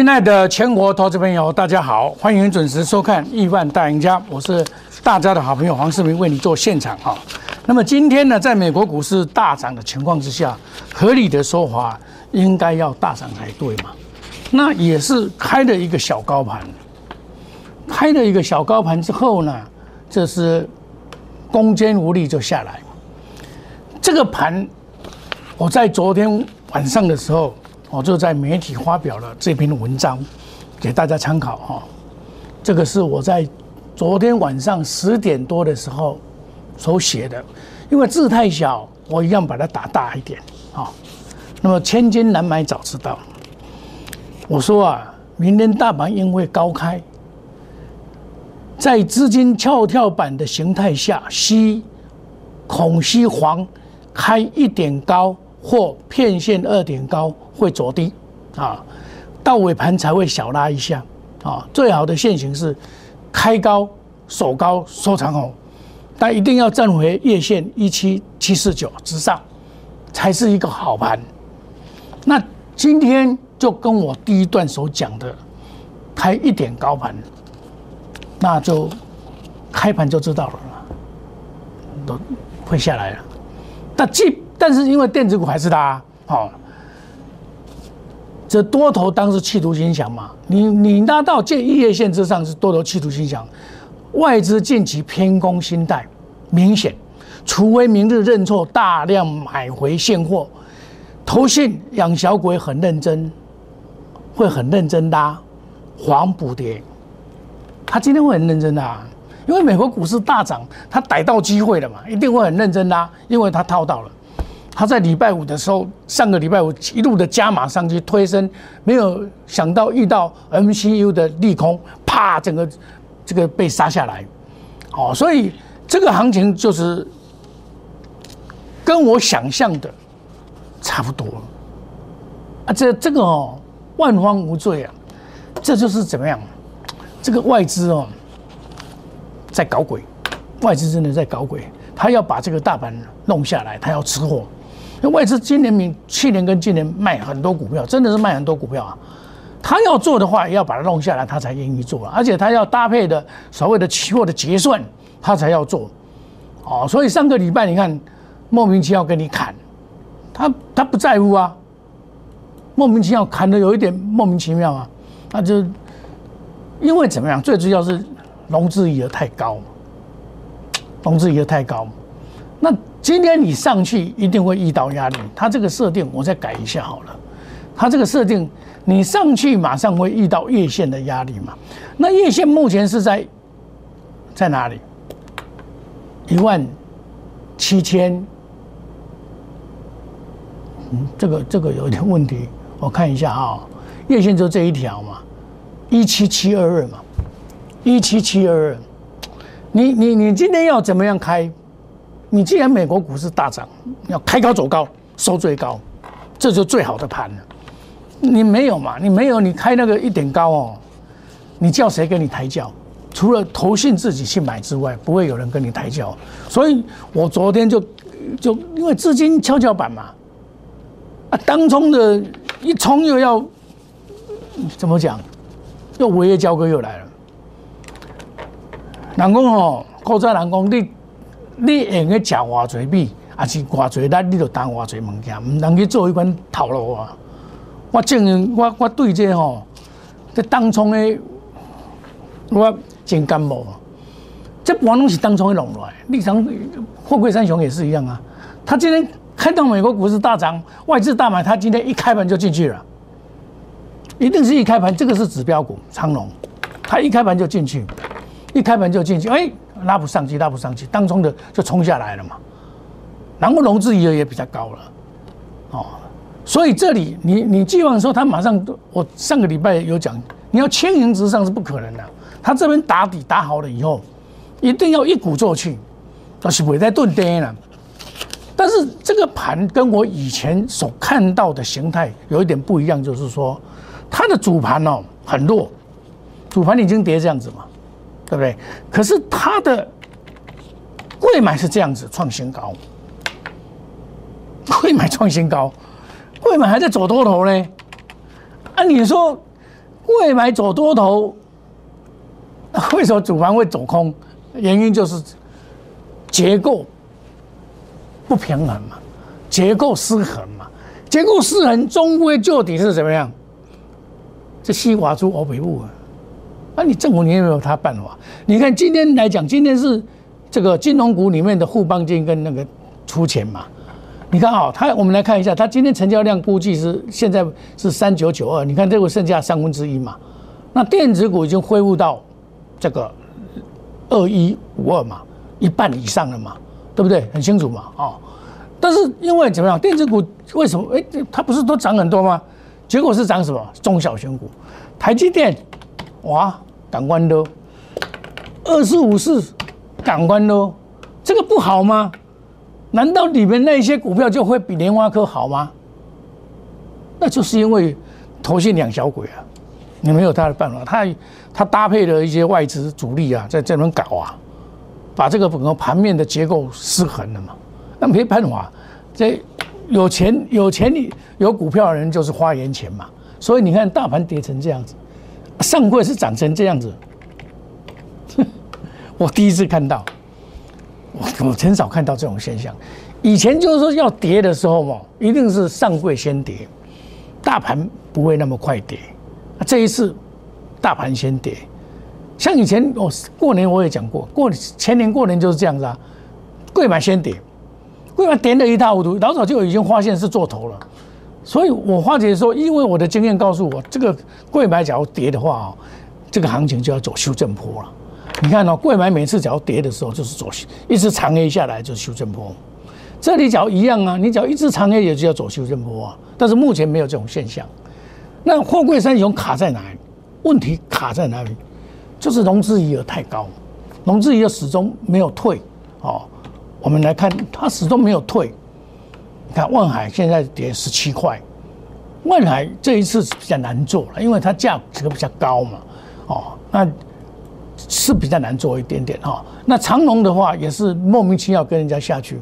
亲爱的全国投资朋友，大家好，欢迎准时收看《亿万大赢家》，我是大家的好朋友黄世明，为你做现场哈。那么今天呢，在美国股市大涨的情况之下，合理的说法应该要大涨才对嘛？那也是开了一个小高盘，开了一个小高盘之后呢，这是攻坚无力就下来。这个盘，我在昨天晚上的时候。我就在媒体发表了这篇文章，给大家参考哈。这个是我在昨天晚上十点多的时候所写的，因为字太小，我一样把它打大一点啊。那么千金难买早知道，我说啊，明天大盘因为高开，在资金跷跷板的形态下，西恐西黄开一点高。或片线二点高会走低，啊，到尾盘才会小拉一下，啊，最好的线型是开高守高收长红，但一定要站回月线一七七四九之上，才是一个好盘。那今天就跟我第一段所讲的，开一点高盘，那就开盘就知道了，都会下来了。那即但是因为电子股还是它，好，这多头当时企图心想嘛，你你拉到这一月线之上是多头企图心想，外资近期偏空心态明显，除非明日认错大量买回现货，投信养小鬼很认真，会很认真拉黄补跌，他今天会很认真的，因为美国股市大涨，他逮到机会了嘛，一定会很认真拉，因为他套到了。他在礼拜五的时候，上个礼拜五一路的加码上去推升，没有想到遇到 MCU 的利空，啪，整个这个被杀下来，哦，所以这个行情就是跟我想象的差不多。啊，这这个哦，万方无罪啊，这就是怎么样？这个外资哦，在搞鬼，外资真的在搞鬼，他要把这个大盘弄下来，他要吃货。外资今年、明去年跟今年卖很多股票，真的是卖很多股票啊。他要做的话，也要把它弄下来，他才愿意做而且他要搭配的所谓的期货的结算，他才要做。哦，所以上个礼拜你看，莫名其妙跟你砍，他他不在乎啊。莫名其妙砍的有一点莫名其妙啊，那就因为怎么样？最主要是融资余额太高，融资余额太高，那。今天你上去一定会遇到压力，它这个设定我再改一下好了。它这个设定，你上去马上会遇到月线的压力嘛？那月线目前是在在哪里？一万七千，嗯，这个这个有点问题，我看一下啊，月线就这一条嘛，一七七二二嘛，一七七二二，你你你今天要怎么样开？你既然美国股市大涨，要开高走高，收最高，这就最好的盘了。你没有嘛？你没有，你开那个一点高哦，你叫谁跟你抬轿？除了投信自己去买之外，不会有人跟你抬轿。所以我昨天就就因为资金跷跷板嘛，啊，当冲的一冲又要怎么讲？又违约交割又来了。南工哦，高在南工你。你用去食偌侪米，还是偌侪力，你就当偌侪物件，毋通去做一款套路啊！我正我我对这吼，这当冲的，我真感冒。这完拢是当冲的弄来。立场富贵三雄也是一样啊。他今天看到美国股市大涨，外资大买，他今天一开盘就进去了，一定是一开盘，这个是指标股长龙，他一开盘就进去，一开盘就进去，哎。拉不上去，拉不上去，当中的就冲下来了嘛。然后融资余额也比较高了，哦，所以这里你你寄望说他马上，我上个礼拜有讲，你要千盈直上是不可能的。他这边打底打好了以后，一定要一鼓作气，那是不会在钝跌了。但是这个盘跟我以前所看到的形态有一点不一样，就是说它的主盘哦很弱，主盘已经跌这样子嘛。对不对？可是它的贵买是这样子创新高，贵买创新高，贵买还在走多头呢。按理说贵买走多头，为什么主盘会走空？原因就是结构不平衡嘛，结构失衡嘛，结构失衡终归就底是怎么样？这西华出欧北部啊，那你政府你有没有他办法？你看今天来讲，今天是这个金融股里面的互帮金跟那个出钱嘛。你看啊，它我们来看一下，它今天成交量估计是现在是三九九二，你看这个剩下三分之一嘛。那电子股已经恢复到这个二一五二嘛，一半以上了嘛，对不对？很清楚嘛，哦。但是因为怎么样，电子股为什么？哎，它不是都涨很多吗？结果是涨什么？中小型股，台积电，哇，感官都二四五四，港湾都，这个不好吗？难道里面那些股票就会比莲花科好吗？那就是因为投信两小鬼啊，你没有他的办法，他他搭配了一些外资主力啊，在这边搞啊，把这个整个盘面的结构失衡了嘛。那没办法，这有钱有钱你有股票的人就是花言钱嘛。所以你看大盘跌成这样子，上柜是涨成这样子，我第一次看到。我我很少看到这种现象，以前就是说要跌的时候嘛，一定是上柜先跌，大盘不会那么快跌。这一次大盘先跌，像以前我过年我也讲过，过前年过年就是这样子啊，贵买先跌，贵买跌的一塌糊涂，老早就已经发现是做头了。所以我化解说，因为我的经验告诉我，这个贵买假如跌的话啊，这个行情就要走修正坡了。你看哦，贵买每次只要跌的时候就是走一直长 A 下来就是修正坡，这里只要一样啊，你只要一直长 A 也就要走修正坡啊。但是目前没有这种现象。那货柜三雄卡在哪里？问题卡在哪里？就是融资余额太高，融资余额始终没有退哦。我们来看，它始终没有退。你看万海现在跌十七块，万海这一次是比较难做了，因为它价值比较高嘛。哦，那。是比较难做一点点哈，那长隆的话也是莫名其妙跟人家下去，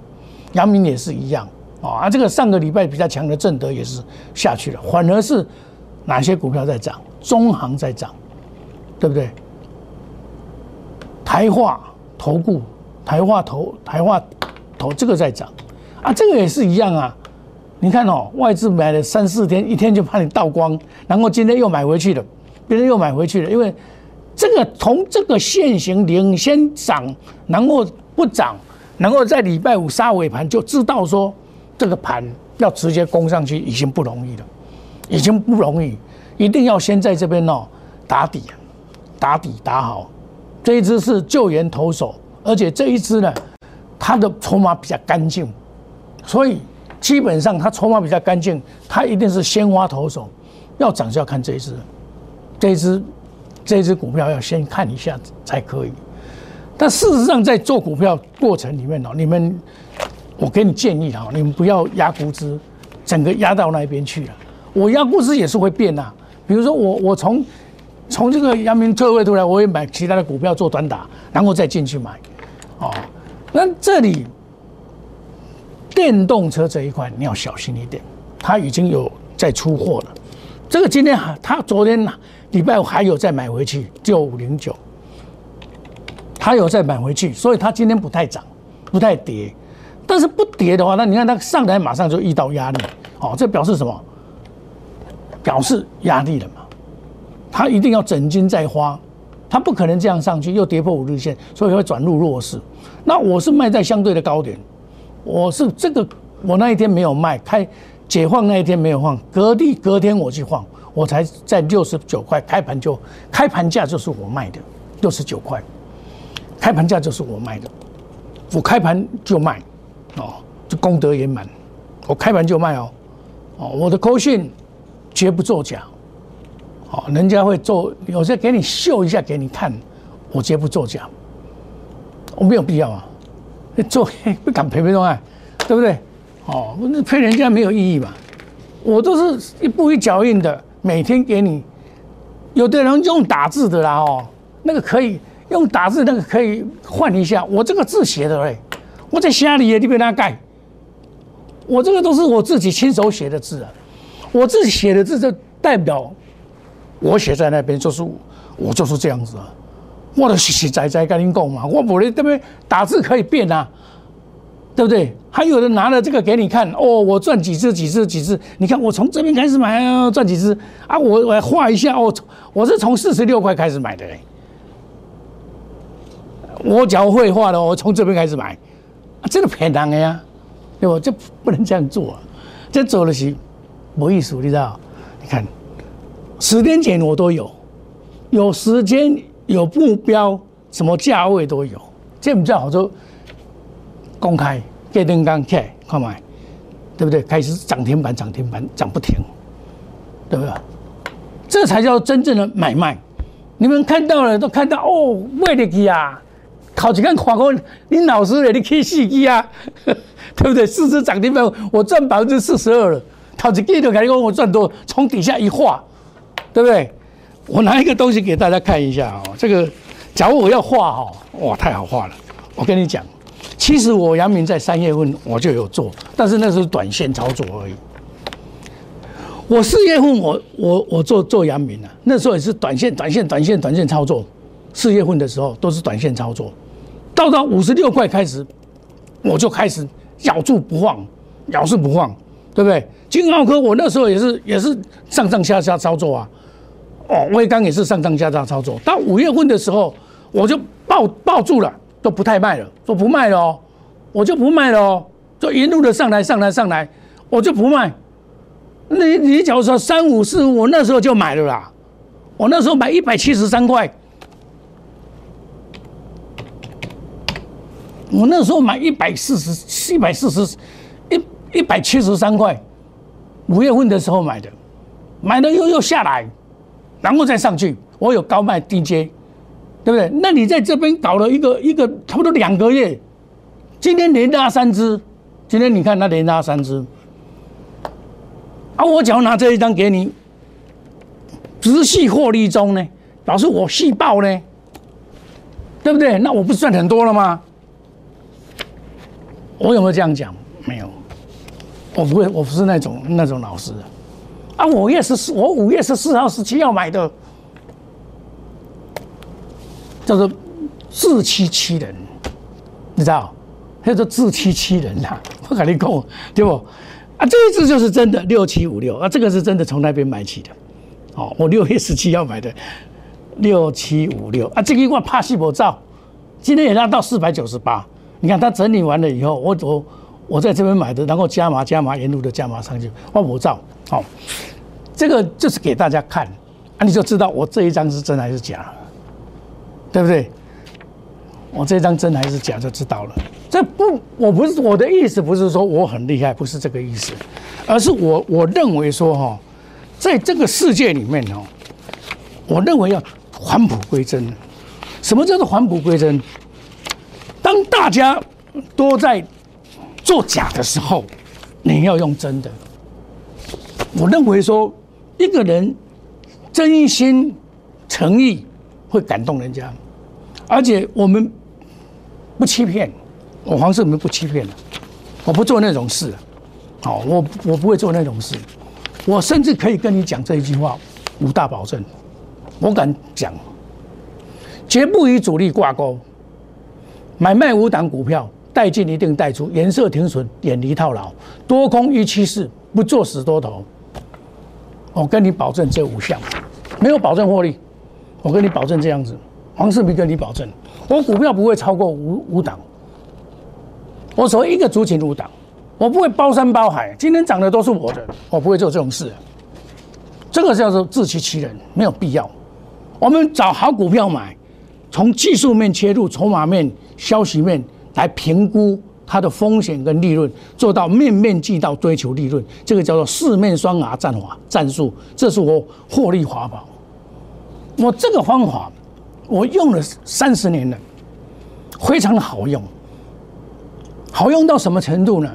阳明也是一样啊，啊这个上个礼拜比较强的正德也是下去了，反而是哪些股票在涨？中行在涨，对不对？台化投顾、台化投、台化投这个在涨，啊这个也是一样啊，你看哦，外资买了三四天，一天就把你倒光，然后今天又买回去了，别人又买回去了，因为。这个从这个现行领先涨，然后不涨，然后在礼拜五杀尾盘，就知道说这个盘要直接攻上去已经不容易了，已经不容易，一定要先在这边哦打底，打底打好。这一只是救援投手，而且这一支呢，它的筹码比较干净，所以基本上它筹码比较干净，它一定是鲜花投手，要涨就要看这一支，这一支。这一只股票要先看一下才可以，但事实上在做股票过程里面哦，你们，我给你建议哈，你们不要压估值，整个压到那边去了。我压估值也是会变呐，比如说我我从从这个阳明特惠出来，我也买其他的股票做短打，然后再进去买，哦，那这里电动车这一块你要小心一点，它已经有在出货了，这个今天还他昨天呢。礼拜五还有再买回去，就五零九，还有再买回去，所以它今天不太涨，不太跌。但是不跌的话，那你看它上来马上就遇到压力，哦，这表示什么？表示压力了嘛？它一定要整金再花，它不可能这样上去又跌破五日线，所以会转入弱势。那我是卖在相对的高点，我是这个我那一天没有卖，开解放那一天没有放，隔地隔天我去放。我才在六十九块开盘就开盘价就是我卖的六十九块，开盘价就是我卖的，我开盘就卖，哦，这功德圆满，我开盘就卖哦，哦，我的口讯绝不作假，哦，人家会做，有些给你秀一下给你看，我绝不作假，我没有必要啊，做 不敢赔赔东啊，对不对？哦，那赔人家没有意义嘛，我都是一步一脚印的。每天给你，有的人用打字的啦哦，那个可以用打字，那个可以换一下。我这个字写的嘞，我在家里也就被他盖。我这个都是我自己亲手写的字啊，我自己写的字就代表我写在那边就是我就是这样子啊，我的实实在在跟您讲嘛，我不能这边打字可以变啊，对不对？还有人拿了这个给你看，哦，我赚几只几只几只，你看我从这边开始买赚几只啊，我我画一下哦，我是从四十六块开始买的嘞。我只要会画的，我从这边开始买，这个骗人的呀，对不？这不能这样做，这做的是没意思，你知道？你看，十年前我都有，有时间有目标，什么价位都有，这比较好做。公开给灯刚开，看买，对不对？开始涨停板，涨停板涨不停，对不对？这才叫真正的买卖。你们看到了，都看到哦，为了去啊！考几看看过，你老师嘞，你可以四机啊，对不对？四只涨停板，我赚百分之四十二了。考几记都感觉我赚多，从底下一画，对不对？我拿一个东西给大家看一下哦。这个，假如我要画哦，哇，太好画了。我跟你讲，其实我杨明在三月份我就有做，但是那是短线操作而已。我四月份我我我做做杨明啊，那时候也是短线、短线、短线、短线操作。四月份的时候都是短线操作。到到五十六块开始，我就开始咬住不放，咬是不放，对不对？金浩科我那时候也是也是上上下下操作啊，哦，威刚也是上上下下操作。到五月份的时候，我就抱抱住了，都不太卖了，说不卖了哦，我就不卖了哦，就一路的上来上来上来，我就不卖。你你假如说三五四，我那时候就买了啦，我那时候买一百七十三块。我那时候买一百四十，一百四十，一一百七十三块，五月份的时候买的，买了又又下来，然后再上去，我有高卖低接，对不对？那你在这边搞了一个一个差不多两个月，今天连拉三只，今天你看它连拉三只，啊，我只要拿这一张给你，直系获利中呢，表示我细爆呢，对不对？那我不是赚很多了吗？我有没有这样讲？没有，我不会，我不是那种那种老师。啊五月十四，我五月十四号、十七号买的，叫做自欺欺人，你知道？叫做自欺欺人呐！我跟你讲，对不？啊，这一次就是真的六七五六啊，这个是真的从那边买起的。哦，我六月十七号买的六七五六啊，这个我怕细胞照，今天也拉到四百九十八。你看他整理完了以后，我我我在这边买的，然后加码加码，沿路的加码上去，我不照，好，这个就是给大家看，啊，你就知道我这一张是真还是假，对不对？我这张真还是假就知道了。这不，我不是我的意思，不是说我很厉害，不是这个意思，而是我我认为说哈，在这个世界里面哦，我认为要返璞归真。什么叫做返璞归真？当大家都在做假的时候，你要用真的。我认为说，一个人真心诚意会感动人家，而且我们不欺骗，我黄世明不欺骗的，我不做那种事。好，我我不会做那种事，我甚至可以跟你讲这一句话，五大保证，我敢讲，绝不与主力挂钩。买卖五档股票，带进一定带出，颜色停损，远离套牢，多空一趋势，不做死多头。我跟你保证这五项，没有保证获利，我跟你保证这样子。黄世明跟你保证，我股票不会超过五五档。我所谓一个族群五档，我不会包山包海。今天涨的都是我的，我不会做这种事。这个叫做自欺欺人，没有必要。我们找好股票买，从技术面切入，筹码面。消息面来评估它的风险跟利润，做到面面俱到，追求利润，这个叫做四面双牙战法战术，这是我获利法宝。我这个方法我用了三十年了，非常的好用。好用到什么程度呢？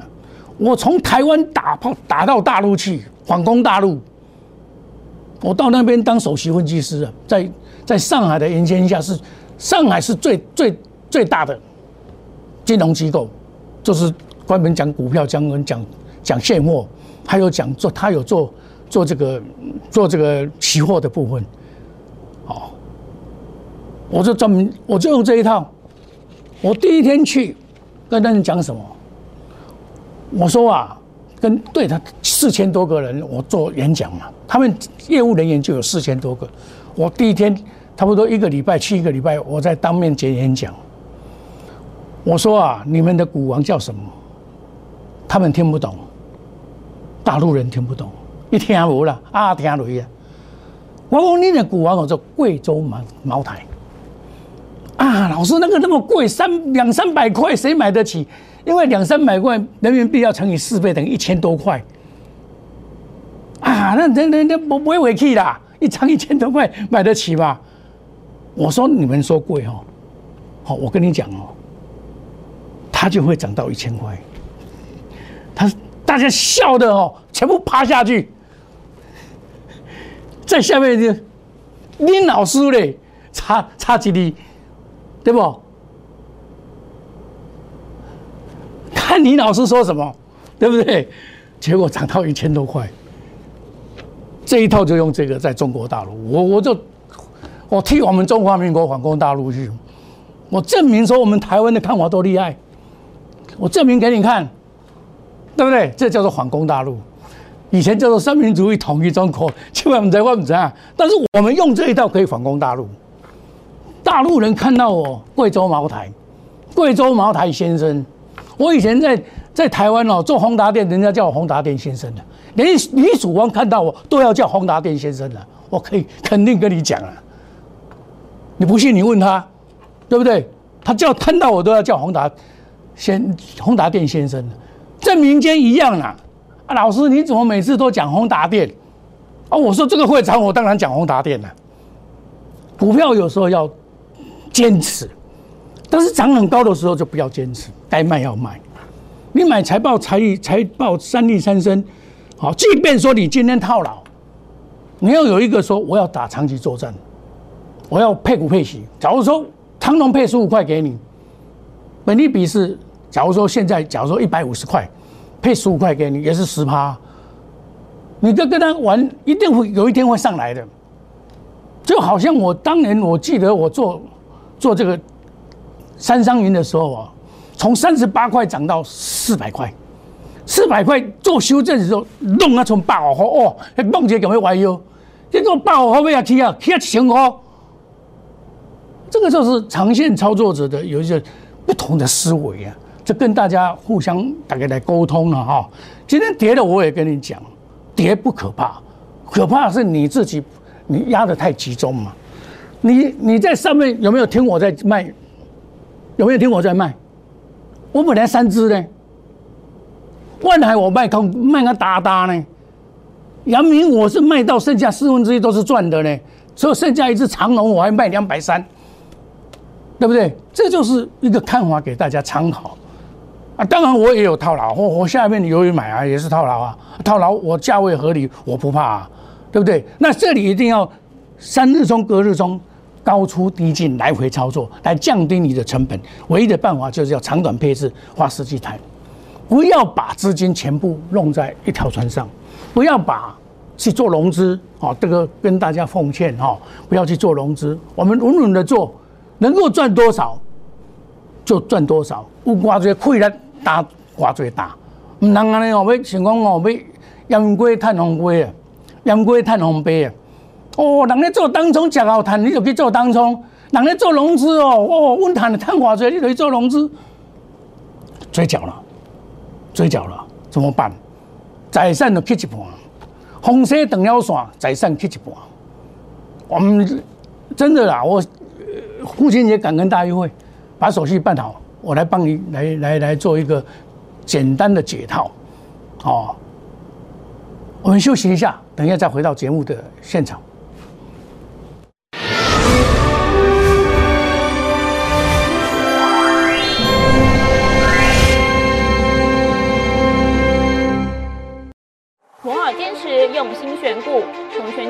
我从台湾打炮打到大陆去，反攻大陆。我到那边当首席分析师啊，在在上海的引荐下，是上海是最最。最大的金融机构，就是专门讲股票、讲讲讲现货，还有讲做他有做做这个做这个期货的部分，好，我就专门我就用这一套。我第一天去跟他们讲什么？我说啊，跟对他四千多个人我做演讲嘛，他们业务人员就有四千多个。我第一天差不多一个礼拜去一个礼拜，我在当面接演讲。我说啊，你们的股王叫什么？他们听不懂，大陆人听不懂，一听无了啊，听雷啊！我讲你的股王叫做贵州茅茅台啊，老师那个那么贵，三两三百块谁买得起？因为两三百块人民币要乘以四倍，等于一千多块啊！那那那那不不会委屈啦，一张一千多块买得起吧？我说你们说贵哦，好，我跟你讲哦。它就会涨到一千块，他大家笑的哦，全部趴下去，在下面就林老师嘞，差差几厘，对不？看你老师说什么，对不对？结果涨到一千多块，这一套就用这个在中国大陆，我我就我替我们中华民国反攻大陆去，我证明说我们台湾的看法多厉害。我证明给你看，对不对？这叫做反攻大陆，以前叫做三民主义统一中国，千万不在万不在。但是我们用这一套可以反攻大陆。大陆人看到我贵州茅台，贵州茅台先生，我以前在在台湾哦做宏达店，人家叫我宏达店先生的，连李曙光看到我都要叫宏达店先生的，我可以肯定跟你讲啊。你不信你问他，对不对？他叫看到我都要叫宏达。先宏达电先生，在民间一样啦。啊，老师你怎么每次都讲宏达电？啊，我说这个会长，我当然讲宏达电了。股票有时候要坚持，但是涨很高的时候就不要坚持，该卖要卖。你买财报、财力、财报三利三升，好，即便说你今天套牢，你要有一个说我要打长期作战，我要配股配息。假如说长隆配十五块给你。本利比是，假如说现在，假如说一百五十块，配十五块给你，也是十趴。你跟跟他玩，一定会有一天会上来的。就好像我当年，我记得我做做这个三商云的时候啊，从三十八块涨到四百块，四百块做修正的时候，弄啊从八五块哦，梦姐赶快歪哟，结果八五块要起啊，起啊千块。这个就是长线操作者的有一些。不同的思维啊，这跟大家互相大概来沟通了哈。今天跌了，我也跟你讲，跌不可怕，可怕是你自己你压的太集中嘛。你你在上面有没有听我在卖？有没有听我在卖？我本来三只呢，万海我卖空卖个哒哒呢，阳明我是卖到剩下四分之一都是赚的呢，所以剩下一只长龙我还卖两百三。对不对？这就是一个看法给大家参考啊！当然我也有套牢，我我下面的由于买啊也是套牢啊，套牢我价位合理，我不怕，啊，对不对？那这里一定要三日中隔日中高出低进来回操作，来降低你的成本。唯一的办法就是要长短配置，花时机谈，不要把资金全部弄在一条船上，不要把去做融资啊！这个跟大家奉劝哈，不要去做融资，我们稳稳的做。能够赚多少就赚多少，有偌侪亏力打偌侪打，唔能安尼哦，要想讲哦，要鸯龟探红龟啊，鸯龟探红杯啊。哦，人咧做当冲食好赚，你就去做当冲；人咧做融资哦，哦，稳赚的赚偌侪，你就去做融资。追缴了，追缴了，怎么办？财产就去一半，风势断了线，财产去一半。我们真的啦，我。父亲节感恩大会，把手续办好，我来帮你来来来做一个简单的解套，哦，我们休息一下，等一下再回到节目的现场。摩尔坚持用心选股，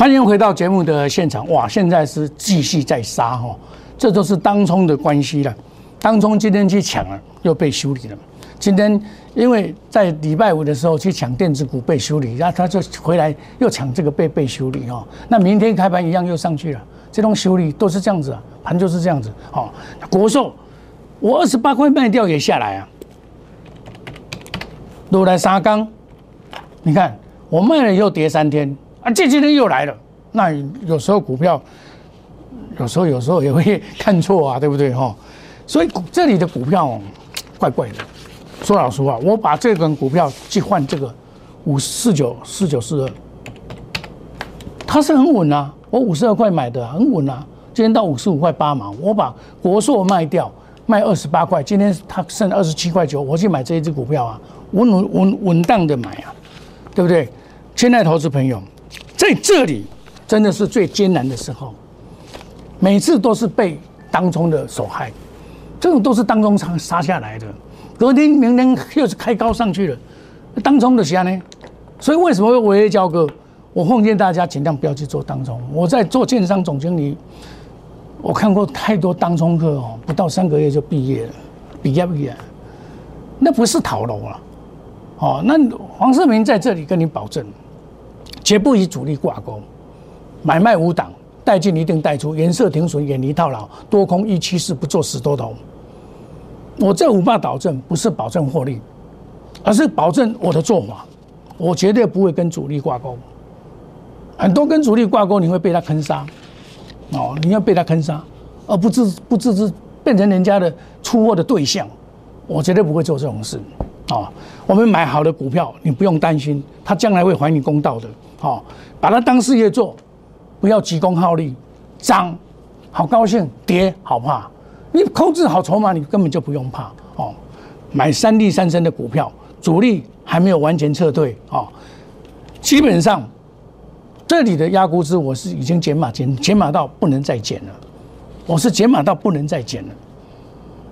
欢迎回到节目的现场。哇，现在是继续在杀哈，这都是当冲的关系了。当冲今天去抢了，又被修理了。今天因为在礼拜五的时候去抢电子股被修理，然后他就回来又抢这个被被修理哦。那明天开盘一样又上去了，这种修理都是这样子啊，盘就是这样子哦。国寿，我二十八块卖掉也下来啊，落来沙缸，你看我卖了以后跌三天啊，这今天又来了。那有时候股票，有时候有时候也会 看错啊，对不对哈？所以这里的股票怪怪的。说老实话，我把这根股票去换这个五四九四九四二，它是很稳啊。我五十二块买的，很稳啊。今天到五十五块八毛，我把国硕卖掉，卖二十八块。今天它剩二十七块九，我去买这一只股票啊，稳稳稳稳当的买啊，对不对？现在投资朋友，在这里真的是最艰难的时候，每次都是被当中的受害，这种都是当中杀杀下来的。隔天、明天又是开高上去了，当冲的虾呢？所以为什么会违约交割？我奉劝大家尽量不要去做当冲。我在做券商总经理，我看过太多当冲客哦，不到三个月就毕业了，毕业毕业，那不是逃楼了。哦，那黄世明在这里跟你保证，绝不与主力挂钩，买卖无挡，带进一定带出，颜色停损，远离套牢，多空一趋势，不做死多头。我这五霸保证不是保证获利，而是保证我的做法，我绝对不会跟主力挂钩。很多跟主力挂钩，你会被他坑杀，哦，你要被他坑杀，而不自不自知变成人家的出货的对象。我绝对不会做这种事，啊，我们买好的股票，你不用担心，他将来会还你公道的，好，把它当事业做，不要急功好利，涨好高兴，跌好怕。你控制好筹码，你根本就不用怕哦。买三利三升的股票，主力还没有完全撤退哦。基本上，这里的压估值我是已经减码减减码到不能再减了，我是减码到不能再减了。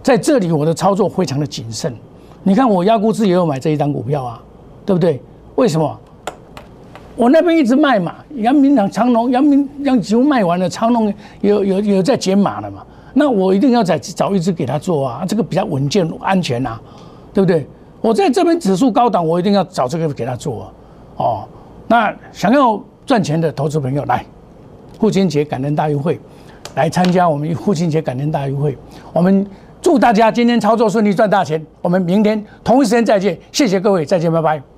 在这里，我的操作非常的谨慎。你看，我压估值也有买这一张股票啊，对不对？为什么？我那边一直卖嘛，阳明长长隆、阳明阳几乎卖完了，长隆有有有在减码了嘛。那我一定要再找一只给他做啊，这个比较稳健安全呐，对不对？我在这边指数高档，我一定要找这个给他做啊哦。那想要赚钱的投资朋友来，父亲节感恩大优惠，来参加我们父亲节感恩大优惠。我们祝大家今天操作顺利，赚大钱。我们明天同一时间再见，谢谢各位，再见，拜拜。